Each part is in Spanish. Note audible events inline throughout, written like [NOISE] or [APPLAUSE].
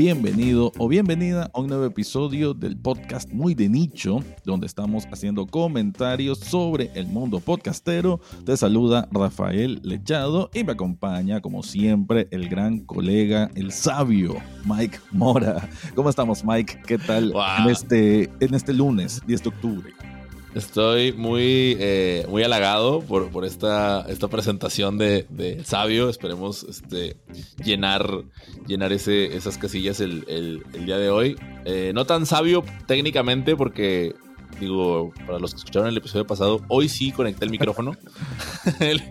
bienvenido o bienvenida a un nuevo episodio del podcast muy de nicho, donde estamos haciendo comentarios sobre el mundo podcastero. Te saluda Rafael Lechado y me acompaña, como siempre, el gran colega, el sabio Mike Mora. ¿Cómo estamos, Mike? ¿Qué tal en, este, en este lunes, 10 de octubre? Estoy muy, eh, muy halagado por, por esta, esta presentación de, Sabio. Esperemos este, llenar, llenar ese, esas casillas el, el, día de hoy. Eh, no tan sabio técnicamente porque, digo, para los que escucharon el episodio pasado, hoy sí conecté el micrófono. [LAUGHS] el,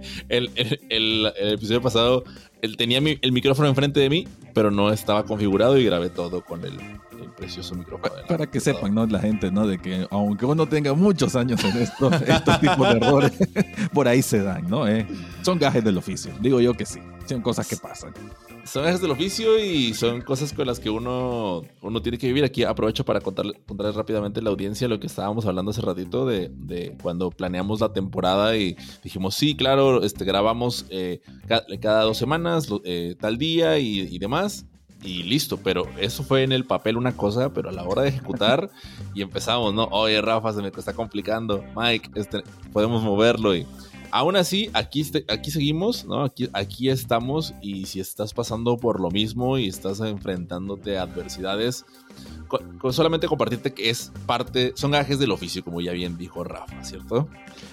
el, episodio pasado él tenía el micrófono enfrente de mí, pero no estaba configurado y grabé todo con el, precioso micrófono. Para, que sepan, ¿no? La gente, ¿no? De que aunque uno tenga muchos años en esto, [LAUGHS] estos tipos de errores [LAUGHS] por ahí se dan, ¿no? ¿Eh? Son gajes del oficio. Digo yo que sí. Son cosas que pasan. Son gajes del oficio y son cosas con las que uno, uno tiene que vivir. Aquí aprovecho para contarle, contarles rápidamente a la audiencia lo que estábamos hablando hace ratito de, de cuando planeamos la temporada y dijimos, sí, claro, este, grabamos eh, cada, dos semanas, eh, tal día y, y demás y listo, pero eso fue en el papel una cosa, pero a la hora de ejecutar [LAUGHS] y empezamos, ¿no? Oye, Rafa, se me está complicando, Mike, este, podemos moverlo y aún así, aquí, este, aquí seguimos, ¿no? Aquí, aquí estamos y si estás pasando por lo mismo y estás enfrentándote a adversidades, solamente compartirte que es parte, son gajes del oficio, como ya bien dijo Rafa, ¿cierto?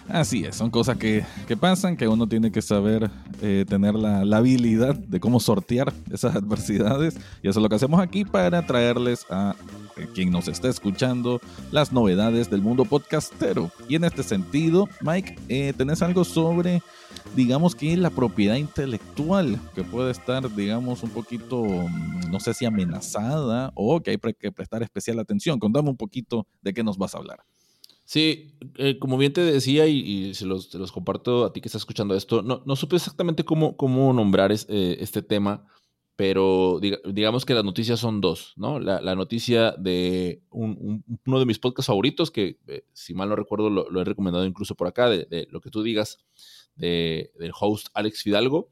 Así es, son cosas que, pasan, que uno tiene que saber eh, tener la, habilidad de cómo sortear esas adversidades. Y eso es lo que hacemos aquí para traerles a quien nos está escuchando las novedades del mundo podcastero. Y en este sentido, Mike, eh, ¿tenés algo sobre, digamos que la propiedad intelectual que puede estar, digamos, un poquito, mm, no sé si amenazada o que hay que prestar especial atención? Contame un poquito de qué nos vas a hablar. Sí, eh, como bien te decía y, se, los, comparto a ti que estás escuchando esto, no, no supe exactamente cómo, cómo nombrar eh, este tema, pero digamos que las noticias son dos, ¿no? La, noticia de uno de mis podcasts favoritos, que eh, si mal no recuerdo lo, he recomendado incluso por acá, de, lo que tú digas, de, del host Alex Fidalgo,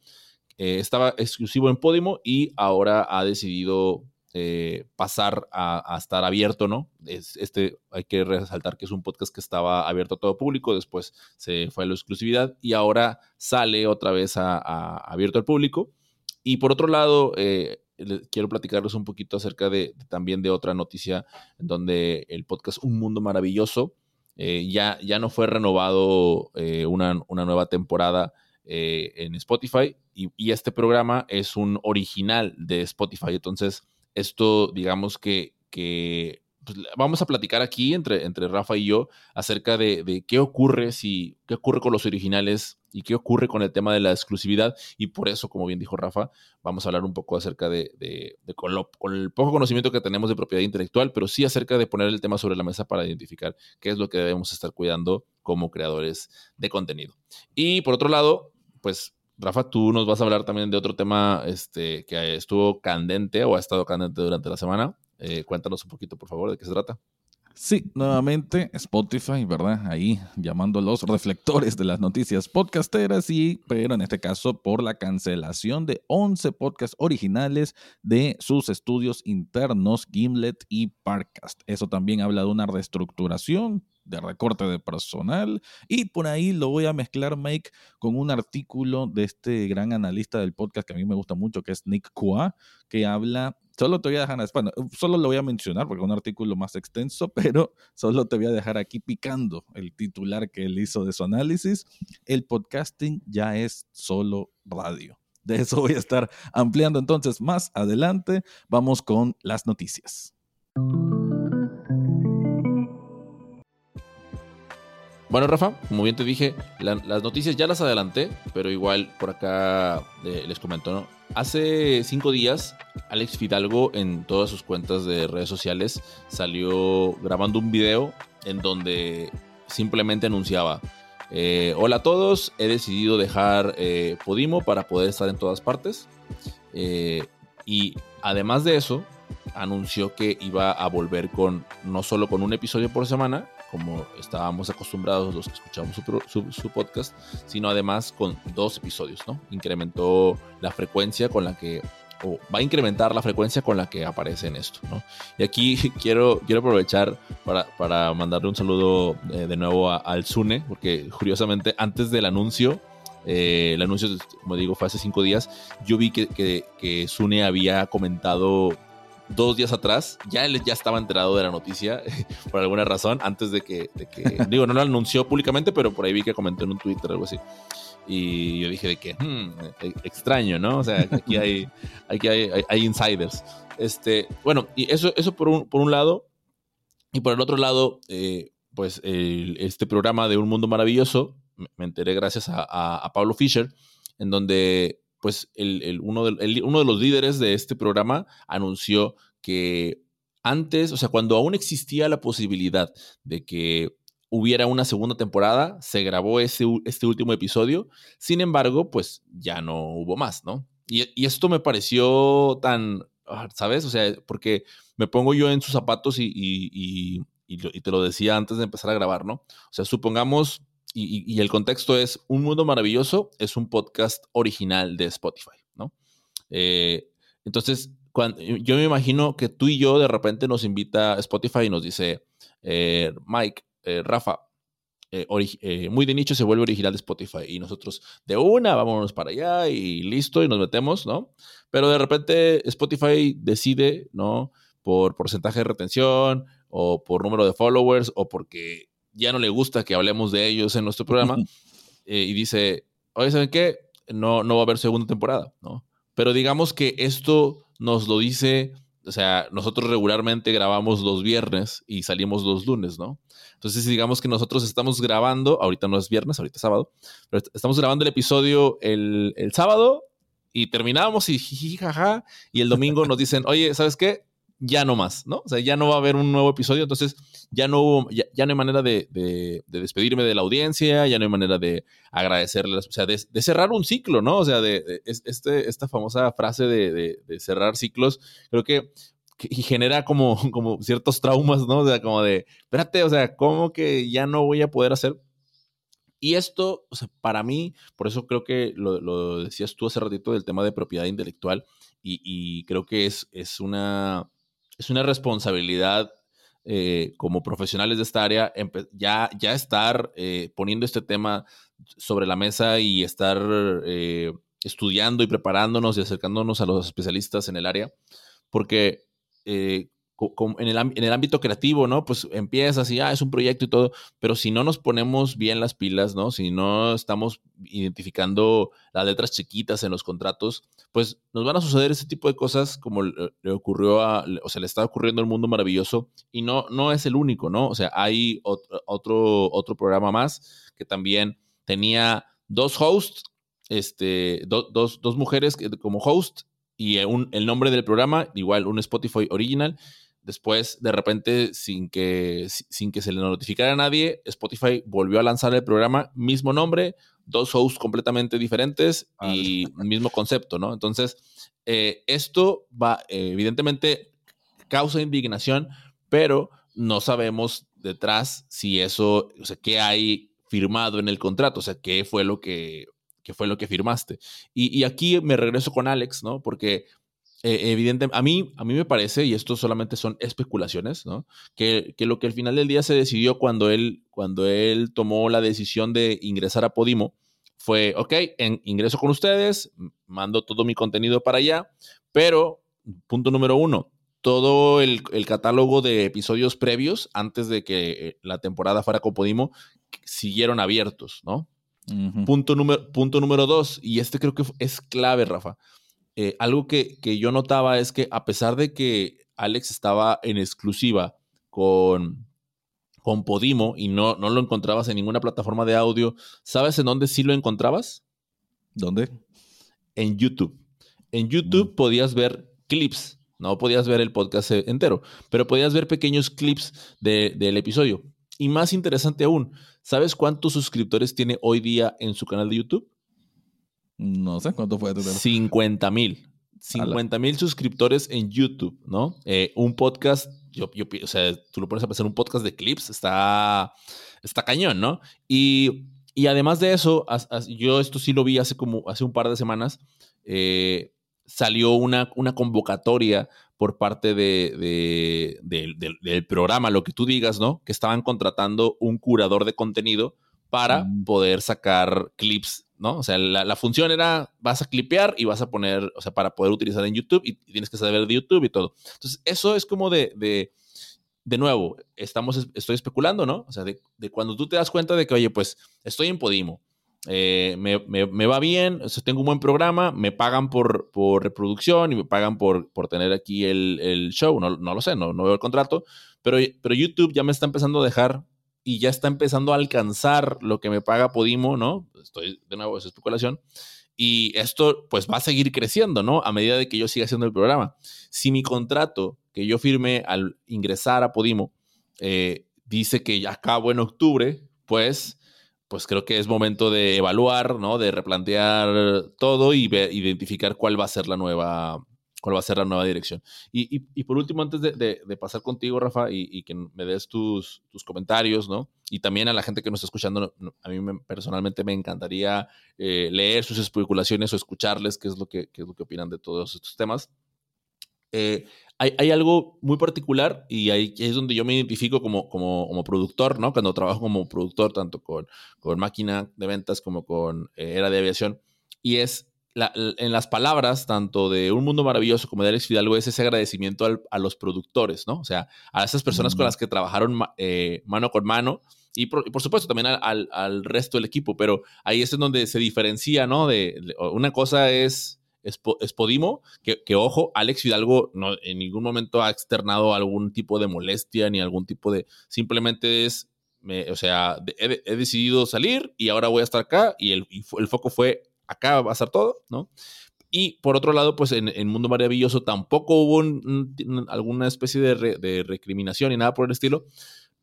estaba exclusivo en Podimo y ahora ha decidido eh, pasar a, estar abierto, ¿no? Es, este, hay que resaltar que es un podcast que estaba abierto a todo público, después se fue a la exclusividad y ahora sale otra vez a, abierto al público. Y por otro lado, eh, quiero platicarles un poquito acerca de, también de otra noticia donde el podcast Un Mundo Maravilloso eh, ya, ya no fue renovado una, una, nueva temporada en Spotify y, y, este programa es un original de Spotify. Entonces, esto, digamos que, que pues, vamos a platicar aquí entre, entre Rafa y yo acerca de, qué ocurre si, qué ocurre con los originales y qué ocurre con el tema de la exclusividad. Y por eso, como bien dijo Rafa, vamos a hablar un poco acerca de, de, con, el poco conocimiento que tenemos de propiedad intelectual, pero sí acerca de poner el tema sobre la mesa para identificar qué es lo que debemos estar cuidando como creadores de contenido. Y por otro lado, pues Rafa, tú nos vas a hablar también de otro tema este, que estuvo candente o ha estado candente durante la semana. Eh, cuéntanos un poquito, por favor, de qué se trata. Sí, nuevamente Spotify, ¿verdad? Ahí llamando los reflectores de las noticias podcasteras y, pero en este caso por la cancelación de 11 podcasts originales de sus estudios internos Gimlet y Parcast. Eso también habla de una reestructuración de recorte de personal. Y por ahí lo voy a mezclar, Mike, con un artículo de este gran analista del podcast que a mí me gusta mucho, que es Nick Kua, que habla. Solo te voy a dejar, bueno, solo lo voy a mencionar porque es un artículo más extenso, [LAUGHS] pero solo te voy a dejar aquí picando el titular que él hizo de su análisis. El podcasting ya es solo radio. De eso voy a estar ampliando entonces más adelante. Vamos con las noticias. Bueno, Rafa, como bien te dije, las noticias ya las adelanté, pero igual por acá eh, les comento, ¿no? Hace cinco días, Alex Fidalgo en todas sus cuentas de redes sociales salió grabando un video en donde simplemente anunciaba, eh, hola a todos, he decidido dejar eh, Podimo para poder estar en todas partes. y además de eso, anunció que iba a volver con no solo con un episodio por semana, como estábamos acostumbrados los que escuchamos su, podcast, sino además con dos episodios, ¿no? Incrementó la frecuencia con la que o va a incrementar la frecuencia con la que aparece en esto. ¿no? Y aquí [LAUGHS] quiero, quiero aprovechar para, para mandarle un saludo eh, de nuevo al Zune, porque curiosamente antes del anuncio, eh, el anuncio, como digo, fue hace cinco días, yo vi que, que, Zune había comentado dos días atrás, ya él ya estaba enterado de la noticia [LAUGHS] por alguna razón, antes de que, de que [LAUGHS] digo, no lo anunció públicamente, pero por ahí vi que comentó en un Twitter o algo así. Y yo dije de que, hmm, e, extraño, ¿no? O sea, aquí hay, aquí hay, hay, insiders. Este, bueno, y eso, eso por, un, por un lado. Y por el otro lado, eh, pues el, este programa de Un Mundo Maravilloso, me enteré gracias a, a, a Pablo Fischer, en donde pues el, uno, de, uno de los líderes de este programa anunció que antes, o sea, cuando aún existía la posibilidad de que hubiera una segunda temporada, se grabó ese, este último episodio, sin embargo, pues ya no hubo más, ¿no? Y, esto me pareció tan, ah, ¿sabes? O sea, porque me pongo yo en sus zapatos y, y, te lo decía antes de empezar a grabar, ¿no? O sea, supongamos y, el contexto es Un Mundo Maravilloso, es un podcast original de Spotify, ¿no? Eh, entonces, cuando, yo me imagino que tú y yo de repente nos invita Spotify y nos dice, eh, Mike, eh, Rafa, muy de nicho se vuelve original de Spotify y nosotros de una vámonos para allá y listo y nos metemos, ¿no? Pero de repente Spotify decide, ¿no? Por porcentaje de retención o por número de followers o porque ya no le gusta que hablemos de ellos en nuestro programa eh, y dice, oye, ¿saben qué? No, no va a haber segunda temporada, ¿no? Pero digamos que esto nos lo dice, o sea, nosotros regularmente grabamos los viernes y salimos los lunes, ¿no? Entonces, digamos que nosotros estamos grabando, ahorita no es viernes, ahorita es sábado, pero estamos grabando el episodio el, el sábado y terminamos y jaja, y el domingo nos dicen, oye, ¿sabes qué? Ya no más, ¿no? O sea, ya no va a haber un nuevo episodio, entonces ya no hubo, ya, no hay manera de, de, despedirme de la audiencia, ya no hay manera de agradecerles, o sea, de, cerrar un ciclo, ¿no? O sea, de, este, esta famosa frase de, cerrar ciclos, creo que, genera como, [LAUGHS] como ciertos traumas, ¿no? O sea, como de, espérate, o sea, ¿cómo que ya no voy a poder hacer? Y esto, o sea, para mí, por eso creo que lo, decías tú hace ratito del tema de propiedad intelectual, y, y creo que es, es una es una responsabilidad eh, como profesionales de esta área ya, ya estar eh, poniendo este tema sobre la mesa y estar eh, estudiando y preparándonos y acercándonos a los especialistas en el área, porque en el, en el, ámbito creativo, ¿no? Pues empiezas y, ah, es un proyecto y todo, pero si no nos ponemos bien las pilas, ¿no? Si no estamos identificando las letras chiquitas en los contratos, pues nos van a suceder ese tipo de cosas como le ocurrió a, o sea, le está ocurriendo al mundo maravilloso y no, no es el único, ¿no? O sea, hay otro, otro, programa más que también tenía dos hosts, este, dos, dos mujeres como host y el nombre del programa, igual un Spotify original, Después, de repente, sin que, sin que se le notificara a nadie, Spotify volvió a lanzar el programa, mismo nombre, dos hosts completamente diferentes ah, y el mismo concepto, ¿no? Entonces, eh, esto va, evidentemente, causa indignación, pero no sabemos detrás si eso, o sea, qué hay firmado en el contrato, o sea, qué fue lo que, qué fue lo que firmaste. Y, y aquí me regreso con Alex, ¿no? Porque eh, evidente, a mí, a mí me parece, y esto solamente son especulaciones, ¿no? Que, que, lo que al final del día se decidió cuando él, cuando él tomó la decisión de ingresar a Podimo fue, ok, en, ingreso con ustedes, mando todo mi contenido para allá, pero, punto número uno, todo el, el catálogo de episodios previos, antes de que eh, la temporada fuera con Podimo, siguieron abiertos, ¿no? punto, número, punto número dos, y este creo que es clave, Rafa eh, algo que, yo notaba es que a pesar de que Alex estaba en exclusiva con, con Podimo y no, no lo encontrabas en ninguna plataforma de audio, ¿sabes en dónde sí lo encontrabas? ¿Dónde? En YouTube. En YouTube mm. podías ver clips, no podías ver el podcast entero, pero podías ver pequeños clips del episodio. Y más interesante aún, ¿sabes cuántos suscriptores tiene hoy día en su canal de YouTube? No sé cuánto fue. 50 mil. 50 mil suscriptores en YouTube, ¿no? Eh, un podcast, yo, yo, o sea, tú lo pones a pensar, un podcast de clips, está, está cañón, ¿no? Y, y además de eso, yo esto sí lo vi hace como, hace un par de semanas, eh, salió una, una convocatoria por parte de, del programa, lo que tú digas, ¿no? Que estaban contratando un curador de contenido para mm. poder sacar clips, ¿no? O sea, la, función era, vas a clipear y vas a poner, o sea, para poder utilizar en YouTube y, tienes que saber de YouTube y todo. Entonces, eso es como de, de, de nuevo, estamos, estoy especulando, ¿no? O sea, de, cuando tú te das cuenta de que, oye, pues estoy en Podimo, eh, me, me, va bien, o tengo un buen programa, me pagan por, por reproducción y me pagan por, por tener aquí el, el show, no, no, lo sé, no, no veo el contrato, pero, pero YouTube ya me está empezando a dejar y ya está empezando a alcanzar lo que me paga Podimo, ¿no? Estoy, de nuevo, es especulación. Y esto pues va a seguir creciendo, ¿no? A medida de que yo siga haciendo el programa. Si mi contrato que yo firmé al ingresar a Podimo eh, dice que ya acabo en octubre, pues pues creo que es momento de evaluar, ¿no? De replantear todo y identificar cuál va a ser la nueva, cuál va a ser la nueva dirección. Y, por último, antes de, pasar contigo, Rafa, y, que me des tus, tus, comentarios, ¿no? Y también a la gente que nos está escuchando, a mí personalmente me encantaría eh, leer sus especulaciones o escucharles qué es lo que, qué es lo que opinan de todos estos temas. Eh, hay, algo muy particular y ahí es donde yo me identifico como, como, como, productor, ¿no? Cuando trabajo como productor, tanto con, con máquina de ventas como con eh, era de aviación, y es en las palabras, tanto de Un Mundo Maravilloso como de Alex Fidalgo, es ese agradecimiento a los productores, ¿no? O sea, a esas personas con mm. las que trabajaron eh, mano con mano y por, supuesto también al, al, resto del equipo, pero ahí es en donde se diferencia, ¿no? De, una cosa es es, Podimo, que, que, ojo, Alex Fidalgo no, en ningún momento ha externado algún tipo de molestia ni algún tipo de, simplemente es, o sea, he, decidido salir y ahora voy a estar acá y el, el, foco fue acá va a estar todo, ¿no? Y por otro lado, pues en, en Mundo Maravilloso tampoco hubo alguna especie de, de, recriminación ni nada por el estilo,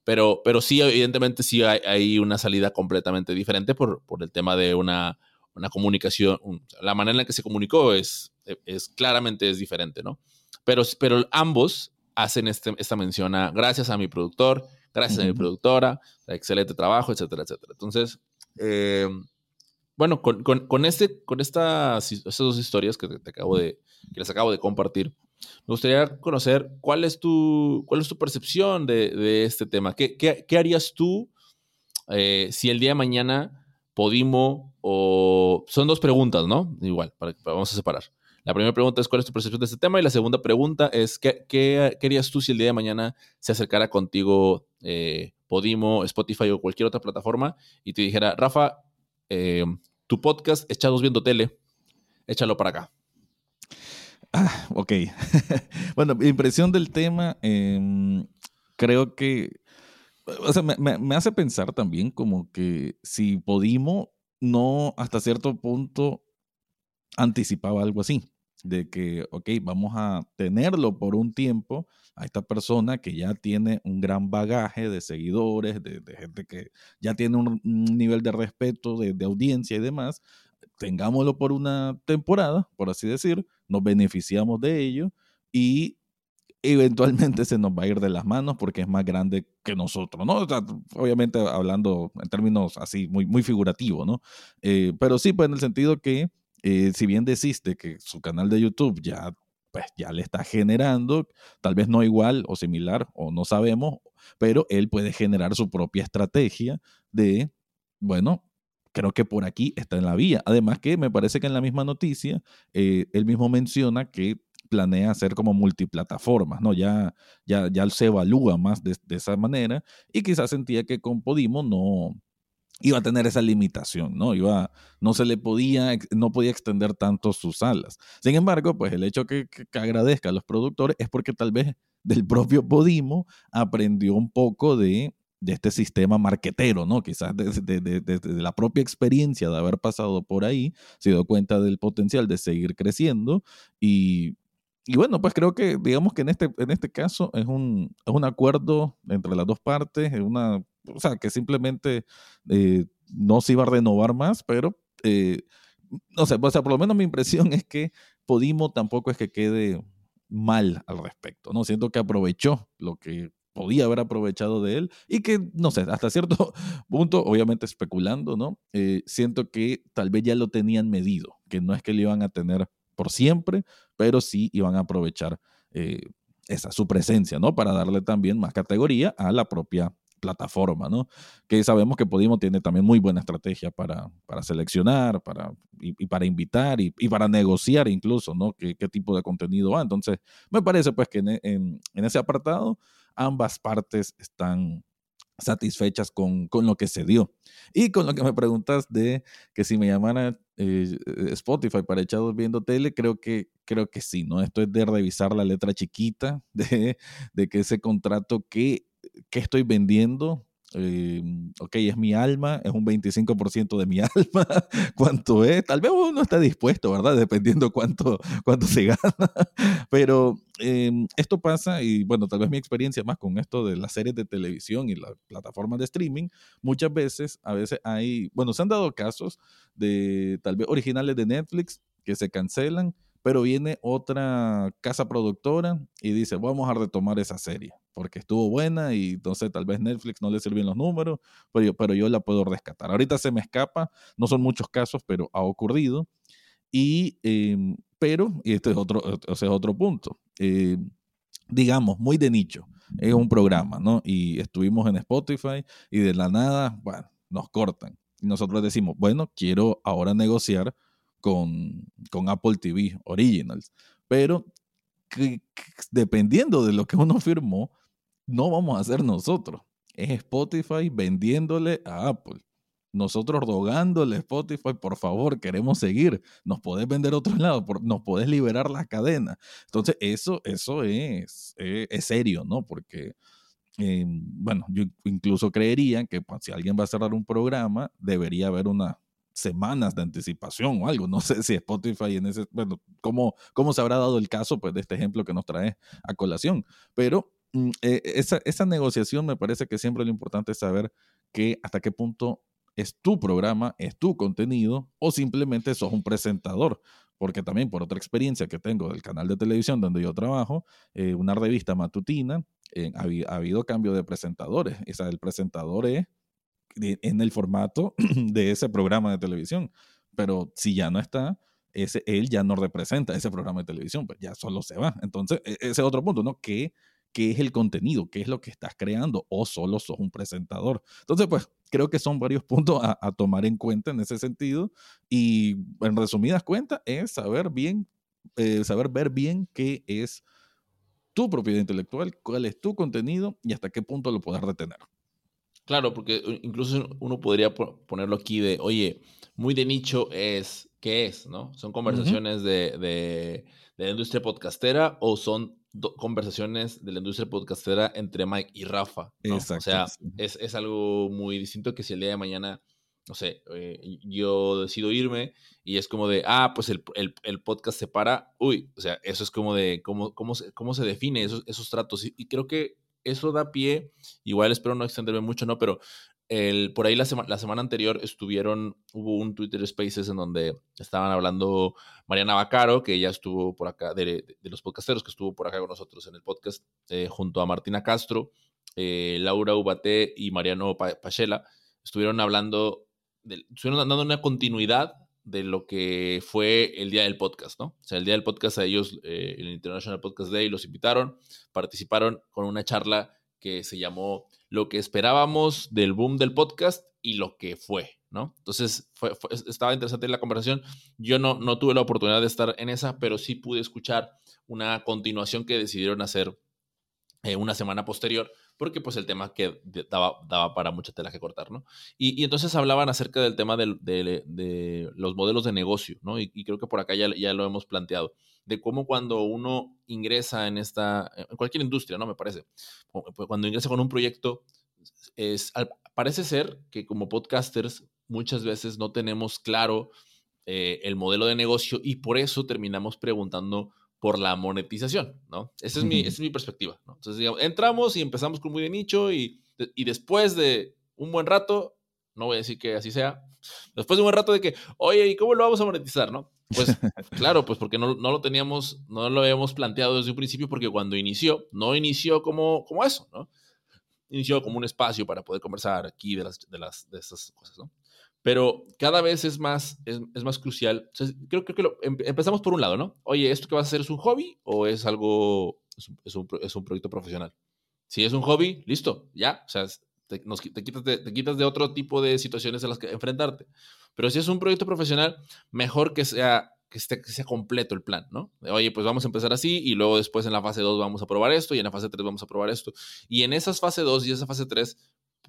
pero, pero sí, evidentemente sí hay, hay una salida completamente diferente por, por el tema de una una comunicación, la manera en la que se comunicó es, es claramente es diferente, ¿no? Pero, pero ambos hacen este, esta mención a gracias a mi productor, gracias a mi productora, excelente trabajo, etcétera, etcétera. Entonces, eh, bueno, con, con, este, con estas, estas dos historias que, te acabo de, que les acabo de compartir, me gustaría conocer cuál es tu, cuál es tu percepción de, de este tema. ¿Qué, qué, harías tú eh, si el día de mañana Podimo o... Son dos preguntas, ¿no? Igual, vamos a separar. La primera pregunta es cuál es tu percepción de este tema y la segunda pregunta es ¿qué, qué, harías tú si el día de mañana se acercara contigo eh, Podimo, Spotify o cualquier otra plataforma y te dijera, Rafa, eh, tu podcast Echados Viendo Tele, échalo para acá? Ah, ok. [LAUGHS] bueno, impresión del tema, em, creo que o sea, me, hace pensar también como que si Podimo no hasta cierto punto anticipaba algo así, de que, ok, vamos a tenerlo por un tiempo a esta persona que ya tiene un gran bagaje de seguidores, de, gente que ya tiene un, nivel de respeto, de, audiencia y demás, tengámoslo por una temporada, por así decir, nos beneficiamos de ello y eventualmente se nos va a ir de las manos porque es más grande que nosotros, ¿no? obviamente hablando en términos así muy, muy figurativos, ¿no? Eh, pero sí, pues en el sentido que eh, si bien deciste que su canal de YouTube ya, pues ya le está generando, tal vez no igual o similar o no sabemos, pero él puede generar su propia estrategia de, bueno, creo que por aquí está en la vía. Además que me parece que en la misma noticia, eh, él mismo menciona que planea hacer como multiplataformas, ¿no? Ya, ya, ya se evalúa más de, esa manera y quizás sentía que con Podimo no iba a tener esa limitación, ¿no? Iba, no se le podía, no podía extender tanto sus alas. Sin embargo, pues el hecho que, agradezca a los productores es porque tal vez del propio Podimo aprendió un poco de, de este sistema marquetero, ¿no? Quizás desde de, de, la propia experiencia de haber pasado por ahí, se dio cuenta del potencial de seguir creciendo y y bueno, pues creo que, digamos que en este, en este caso es un, es un acuerdo entre las dos partes, es una, o sea, que simplemente eh, no se iba a renovar más, pero, eh, no sé, o sea, por lo menos mi impresión es que Podimo tampoco es que quede mal al respecto, ¿no? Siento que aprovechó lo que podía haber aprovechado de él y que, no sé, hasta cierto [LAUGHS] punto, obviamente especulando, ¿no? Eh, siento que tal vez ya lo tenían medido, que no es que le iban a tener por siempre, pero sí iban a aprovechar eh, esa, su presencia, ¿no? Para darle también más categoría a la propia plataforma, ¿no? Que sabemos que Podimo tiene también muy buena estrategia para, para seleccionar, para, y, para invitar y, para negociar incluso, ¿no? ¿Qué, ¿Qué, tipo de contenido va. Entonces, me parece pues que en, en, ese apartado ambas partes están satisfechas con, con, lo que se dio. Y con lo que me preguntas de que si me llamara eh, Spotify para echados viendo tele, creo que, creo que sí, ¿no? Esto es de revisar la letra chiquita [LAUGHS] de, de que ese contrato que qué estoy vendiendo. Eh, ok, es mi alma, es un 25% de mi [LAUGHS] alma. ¿Cuánto es? Tal vez uno está dispuesto, ¿verdad? Dependiendo cuánto, cuánto se gana. [LAUGHS] Pero em, esto pasa, y bueno, tal vez mi experiencia más con esto de las series de televisión y las plataformas de streaming, muchas veces, a veces hay, bueno, se han dado casos de tal vez originales de Netflix que se cancelan pero viene otra casa productora y dice, vamos a retomar esa serie, porque estuvo buena y entonces tal vez Netflix no le sirven los números, pero yo, pero yo la puedo rescatar. Ahorita se me escapa, no son muchos casos, pero ha ocurrido. Y, em, pero, y este es otro, es otro punto, eh, digamos, muy de nicho, es un programa, ¿no? Y estuvimos en Spotify y de la nada, bueno, nos cortan. Y nosotros decimos, bueno, quiero ahora negociar con, con Apple TV Originals. Pero dependiendo de lo que uno firmó, no vamos a ser nosotros. Es Spotify vendiéndole a Apple. Nosotros rogándole a Spotify, por favor, queremos seguir. Nos podés vender a otro lado, nos podés liberar la cadena. Entonces, eso, eso es, es, serio, ¿no? Porque, eh, bueno, yo incluso creería que pues, si alguien va a cerrar un programa, debería haber una, semanas de anticipación o algo. No sé si Spotify en ese, bueno, cómo, cómo se habrá dado el caso pues, de este ejemplo que nos trae a colación. Pero mm, eh, esa, esa negociación me parece que siempre lo importante es saber que hasta qué punto es tu programa, es tu contenido o simplemente sos un presentador. Porque también por otra experiencia que tengo del canal de televisión donde yo trabajo, eh, una revista matutina, eh, ha, ha, habido cambio de presentadores. O sea, el presentador es en el formato [CLEARS THROAT] de ese programa de televisión. Pero si ya no está, ese, él ya no representa ese programa de televisión, pues ya solo se va. Entonces, e, ese es otro punto, ¿no? ¿Qué, ¿Qué es el contenido? ¿Qué es lo que estás creando? ¿O solo sos un presentador? Entonces, pues creo que son varios puntos a, tomar en cuenta en ese sentido. Y en resumidas cuentas, es saber bien, eh, saber ver bien qué es tu propiedad intelectual, cuál es tu contenido y hasta qué punto lo puedes retener. Claro, porque eh, incluso uno podría ponerlo aquí de, oye, muy de nicho es, ¿qué es? ¿No? ¿Son conversaciones de, de, la industria podcastera o son conversaciones de la industria podcastera entre Mike y Rafa? Exacto. O sea, es, es, algo muy distinto que si el día de mañana, no sé, eh, yo decido irme y es como de, ah, pues el, el, el, podcast se para, uy, o sea, eso es como de, ¿cómo, cómo, se, cómo se define esos, esos tratos? y creo que eso da pie, igual espero no extenderme mucho, ¿no? Pero el, por ahí la, la semana anterior estuvieron, hubo un Twitter Spaces en donde estaban hablando Mariana Bacaro, que ella estuvo por acá, de, los podcasteros que estuvo por acá con nosotros en el podcast, eh, junto a Martina Castro, eh, Laura Ubate y Mariano Pachela, estuvieron hablando, de, estuvieron dando una continuidad de lo que fue el día del podcast, ¿no? O sea, el día del podcast a ellos, eh, el International Podcast Day, los invitaron, participaron con una charla que se llamó Lo que esperábamos del boom del podcast y lo que fue, ¿no? Entonces, estaba interesante la conversación. Yo no, no tuve la oportunidad de estar en esa, pero sí pude escuchar una continuación que decidieron hacer eh, una semana posterior, porque pues el tema que daba, daba para mucha tela que cortar, ¿no? Y, entonces hablaban acerca del tema de, de, los modelos de negocio, ¿no? Y, creo que por acá ya, ya, lo hemos planteado, de cómo cuando uno ingresa en esta, en cualquier industria, ¿no? Me parece, pues, cuando ingresa con un proyecto, es, parece ser que como podcasters muchas veces no tenemos claro eh, el modelo de negocio y por eso terminamos preguntando por la monetización, ¿no? Esa es mi, es mi perspectiva, ¿no? Entonces, digamos, entramos y empezamos con muy de nicho y, y después de un buen rato, no voy a decir que así sea, después de un buen rato de que, oye, ¿y cómo lo vamos a monetizar, no? Pues [LAUGHS] claro, pues porque no, no, lo teníamos, no lo habíamos planteado desde un principio, porque cuando inició, no inició como, como eso, ¿no? Inició como un espacio para poder conversar aquí de, las, de, las, de esas cosas, ¿no? Pero cada vez es más, es, más crucial. creo, que em, empezamos por un lado, ¿no? Oye, ¿esto que vas a hacer es un hobby o es algo, es un, es un, proyecto profesional? Si es un hobby, listo, ya, o sea, te, te, quitas te, quitas de, otro tipo de situaciones a las que enfrentarte. Pero si es un proyecto profesional, mejor que sea, que, esté, que sea completo el plan, ¿no? Oye, pues vamos a empezar así y luego después en la fase 2 vamos a probar esto y en la fase 3 vamos a probar esto. Y en esas fase 2 y esa fase 3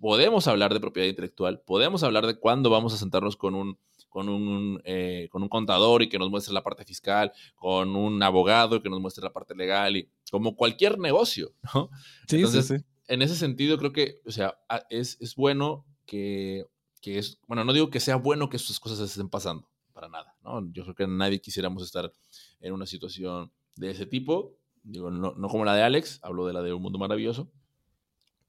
podemos hablar de propiedad intelectual, podemos hablar de cuándo vamos a sentarnos con un, con un, eh, con un contador y que nos muestre la parte fiscal, con un abogado que nos muestre la parte legal y como cualquier negocio, [LAUGHS] ¿no? Sí, Entonces, sí, sí. en ese sentido creo que, o sea, es, es bueno que, que, es, bueno, no digo que sea bueno que estas cosas se estén pasando, para nada, ¿no? Yo creo que nadie quisiéramos estar en una situación de ese tipo, digo, no, no como la de Alex, hablo de la de Un Mundo Maravilloso,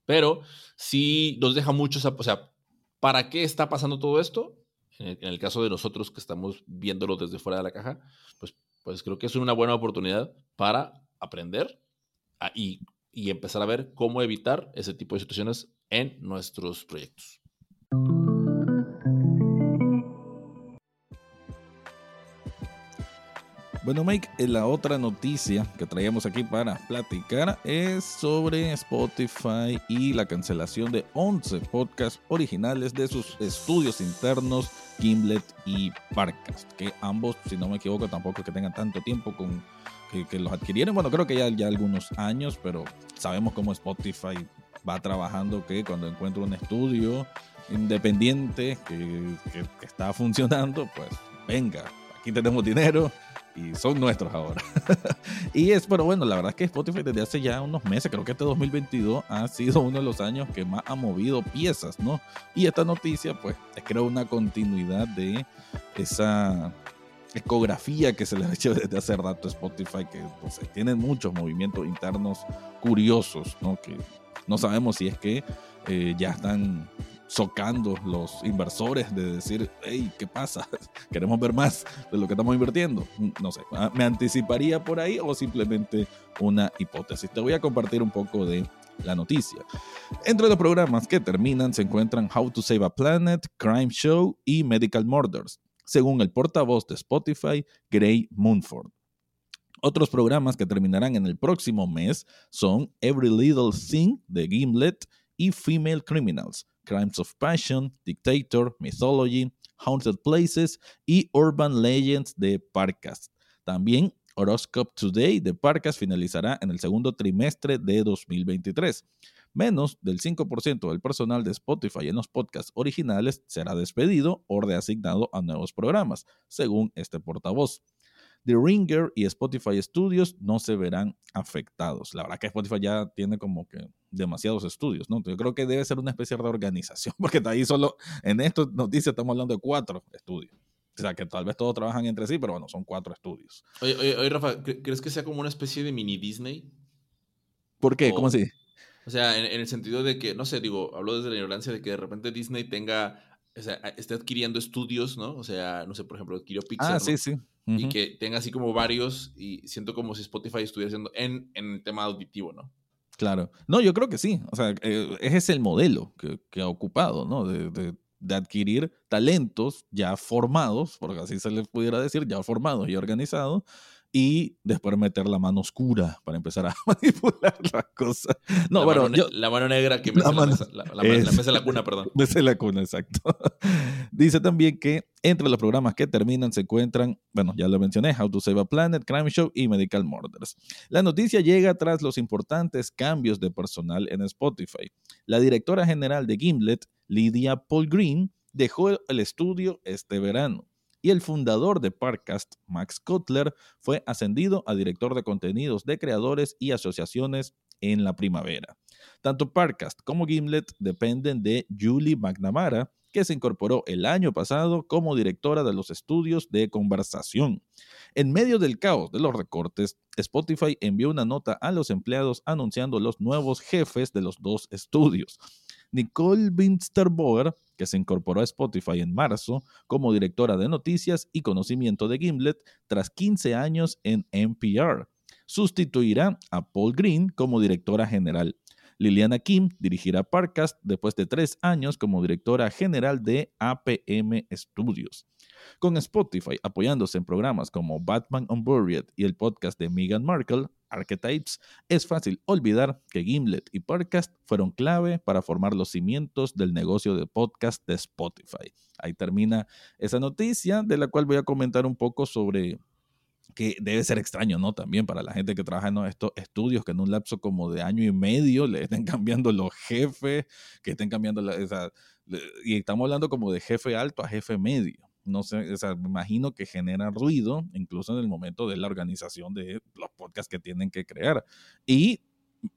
pero sí nos deja mucho, o sea, ¿para qué está pasando todo esto? En el, caso de nosotros que estamos viéndolo desde fuera de la caja, pues, pues creo que es una buena oportunidad para aprender y, y empezar a ver cómo evitar ese tipo de situaciones en nuestros proyectos. Bueno, Mike, eh, la otra noticia que traíamos aquí para platicar es sobre Spotify y la cancelación de 11 podcasts originales de sus estudios internos, Gimlet y Parcast, que ambos, si no me equivoco, tampoco que tengan tanto tiempo con que, los adquirieron. Bueno, creo que ya, ya algunos años, pero sabemos cómo Spotify va trabajando que cuando encuentra un estudio independiente que, que está funcionando, pues venga, aquí tenemos dinero y son nuestros ahora. [LAUGHS] y es, pero bueno, la verdad es que Spotify desde hace ya unos meses, creo que este 2022 ha sido uno de los años que más ha movido piezas, ¿no? Y esta noticia, pues, es creo una continuidad de esa ecografía que se le ha hecho desde hace rato a Spotify, que pues, tienen muchos movimientos internos curiosos, ¿no? Que no sabemos si es que eh, ya están socando los inversores de decir, hey, ¿qué pasa? [LAUGHS] Queremos ver más de lo que estamos invirtiendo. No sé, ah, me anticiparía por ahí o simplemente una hipótesis. Te voy a compartir un poco de la noticia. Entre los programas que terminan se encuentran How to Save a Planet, Crime Show y Medical Murders, según el portavoz de Spotify, Gray Moonford. Otros programas que terminarán en el próximo mes son Every Little Thing de Gimlet y Female Criminals, Crimes of Passion, Dictator, Mythology, Haunted Places y Urban Legends de Parcast. También Horoscope Today de Parcast finalizará en el segundo trimestre de 2023. Menos del 5% del personal de Spotify en los podcasts originales será despedido o reasignado a nuevos programas, según este portavoz. The Ringer y Spotify Studios no se verán afectados. La verdad que Spotify ya tiene como que demasiados estudios, ¿no? Yo creo que debe ser una especie de organización, [LAUGHS] porque ahí solo, en esta noticia estamos hablando de cuatro estudios. O sea, que tal vez todos trabajan entre sí, pero bueno, son cuatro estudios. Oye, oye, Rafa, ¿crees que sea como una especie de mini Disney? ¿Por qué? ¿Cómo así? O sea, en, el sentido de que, no sé, digo, hablo desde la ignorancia de que de repente Disney tenga, o sea, esté adquiriendo estudios, ¿no? O sea, no sé, por ejemplo, adquirió Pixar. Ah, sí, sí y que tenga así como varios y siento como si Spotify estuviera haciendo en, en el tema auditivo, ¿no? Claro. No, yo creo que sí. O sea, eh, ese es el modelo que, que ha ocupado, ¿no? De, de, de, adquirir talentos ya formados, porque así se les pudiera decir, ya formados y organizados, y después meter la mano oscura para empezar a [LAUGHS] manipular las cosas. No, la, bueno, mano, la mano negra que mece la, mesa, la, la, mesa la cuna, perdón. [LAUGHS] Mece la cuna, exacto. [LAUGHS] Dice también que entre los programas que terminan se encuentran, bueno, ya lo mencioné, How to Save a Planet, Crime Show y Medical Murders. La noticia llega tras los importantes cambios de personal en Spotify. La directora general de Gimlet, Lydia Paul Green, dejó el estudio este verano y el fundador de Parcast, Max Kotler, fue ascendido a director de contenidos de creadores y asociaciones en la primavera. Tanto Parcast como Gimlet dependen de Julie McNamara, que se incorporó el año pasado como directora de los estudios de conversación. En medio del caos de los recortes, Spotify envió una nota a los empleados anunciando los nuevos jefes de los dos estudios. Nicole Winsterboer, que se incorporó a Spotify en marzo como directora de noticias y conocimiento de Gimlet tras 15 años en NPR. Sustituirá a Paul Green como directora general. Liliana Kim dirigirá Parcast después de tres años como directora general de APM Studios. Con Spotify apoyándose en programas como Batman Unburied y el podcast de Meghan Markle, Archetypes, es fácil olvidar que Gimlet y Podcast fueron clave para formar los cimientos del negocio de podcast de Spotify. Ahí termina esa noticia, de la cual voy a comentar un poco sobre que debe ser extraño, ¿no? También para la gente que trabaja en estos estudios, que en un lapso como de año y medio le estén [LAUGHS] cambiando los jefes, que estén cambiando la, y estamos hablando como de jefe alto a jefe medio no sé, o sea, me imagino que genera ruido, incluso en el momento de la organización de los podcasts que tienen que crear. Y,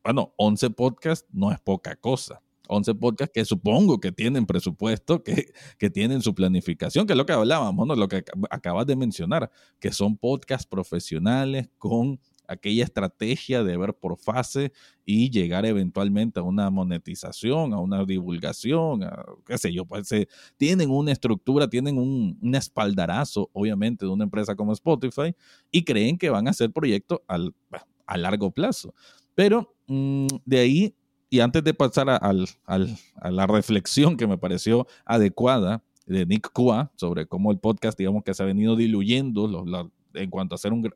bueno, 11 podcasts no es poca cosa. 11 podcasts que supongo que tienen presupuesto, que, que tienen su planificación, que es lo que hablábamos, ¿no? lo que acabas de mencionar, que son podcasts profesionales con aquella estrategia de ver por fase y llegar eventualmente a una monetización, a una divulgación, qué sé yo, pues tienen una estructura, tienen un, espaldarazo, obviamente, de una empresa como Spotify y creen que van a hacer proyectos a largo plazo. Pero mm, de ahí, y antes de pasar a, la reflexión que me pareció adecuada, de Nick Kua sobre cómo el podcast, digamos que se ha venido diluyendo en cuanto a, ser un,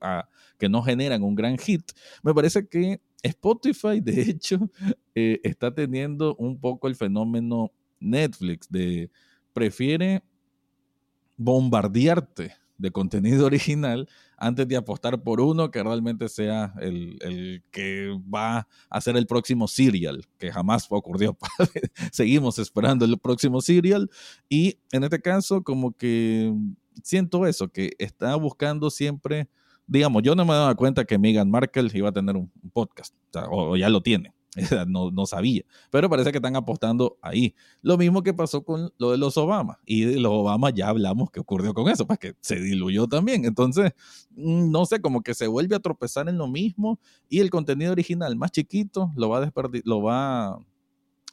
que no generan un gran hit, me parece que Spotify, de hecho, [LAUGHS] eh, está teniendo un poco el fenómeno Netflix de prefiere bombardearte de contenido [LAUGHS] original antes de apostar por uno que realmente sea el, el, que va a ser el próximo serial, que jamás ocurrió. [LAUGHS] Seguimos esperando el próximo serial y en este caso como que siento eso, que está buscando siempre, digamos, yo no me daba cuenta que Meghan Markle iba a tener un, podcast, o, ya lo tiene. [LAUGHS] No, sabía, pero parece que están apostando ahí. Lo mismo que pasó con lo de los Obama, y de los Obama ya hablamos que ocurrió con eso, pues que se diluyó también. Entonces, mm, no sé, como que se vuelve a tropezar en lo mismo y el contenido original más chiquito lo va, lo va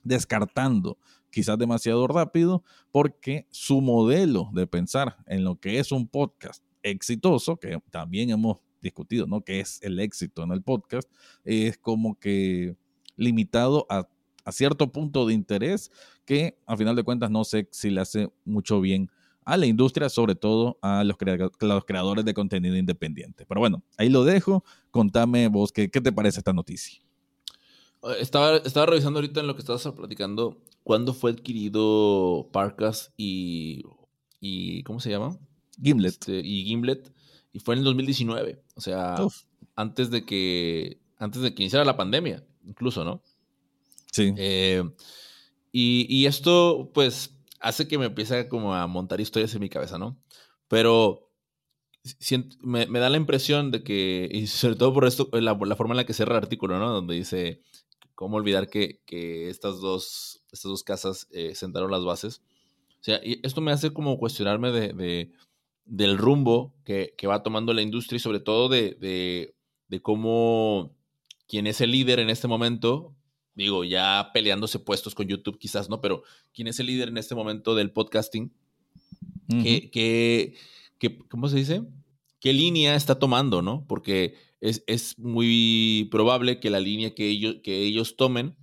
descartando quizás demasiado rápido, porque su modelo de pensar en lo que es un podcast exitoso, que también hemos discutido, ¿no? Que es el éxito en el podcast, es como que limitado a, cierto punto de interés que a final de cuentas no sé si le hace mucho bien a la industria, sobre todo a los, los creadores de contenido independiente. Pero bueno, ahí lo dejo. Contame vos, ¿qué, qué te parece esta noticia? Estaba, estaba revisando ahorita en lo que estabas platicando, cuándo fue adquirido Parkas y, y ¿cómo se llama? Gimlet. Este, y Gimlet. Y fue en el 2019. O sea, antes de que antes de que iniciara la pandemia, incluso, ¿no? Sí. Eh, y, y, esto, pues, hace que me empiece como a montar historias en mi cabeza, ¿no? Pero me, me, da la impresión de que, y sobre todo por esto, la, la forma en la que cierra el artículo, ¿no? Donde dice, cómo olvidar que, estas, dos, estas dos casas eh, sentaron las bases. O sea, y esto me hace como cuestionarme de, del rumbo que, va tomando la industria y sobre todo de, cómo quien es el líder en este momento, digo, ya peleándose puestos con YouTube quizás, ¿no? Pero quién es el líder en este momento del podcasting, que, ¿cómo se dice? ¿Qué línea está tomando, no? Porque es, muy probable que la línea que ellos, que ellos tomen,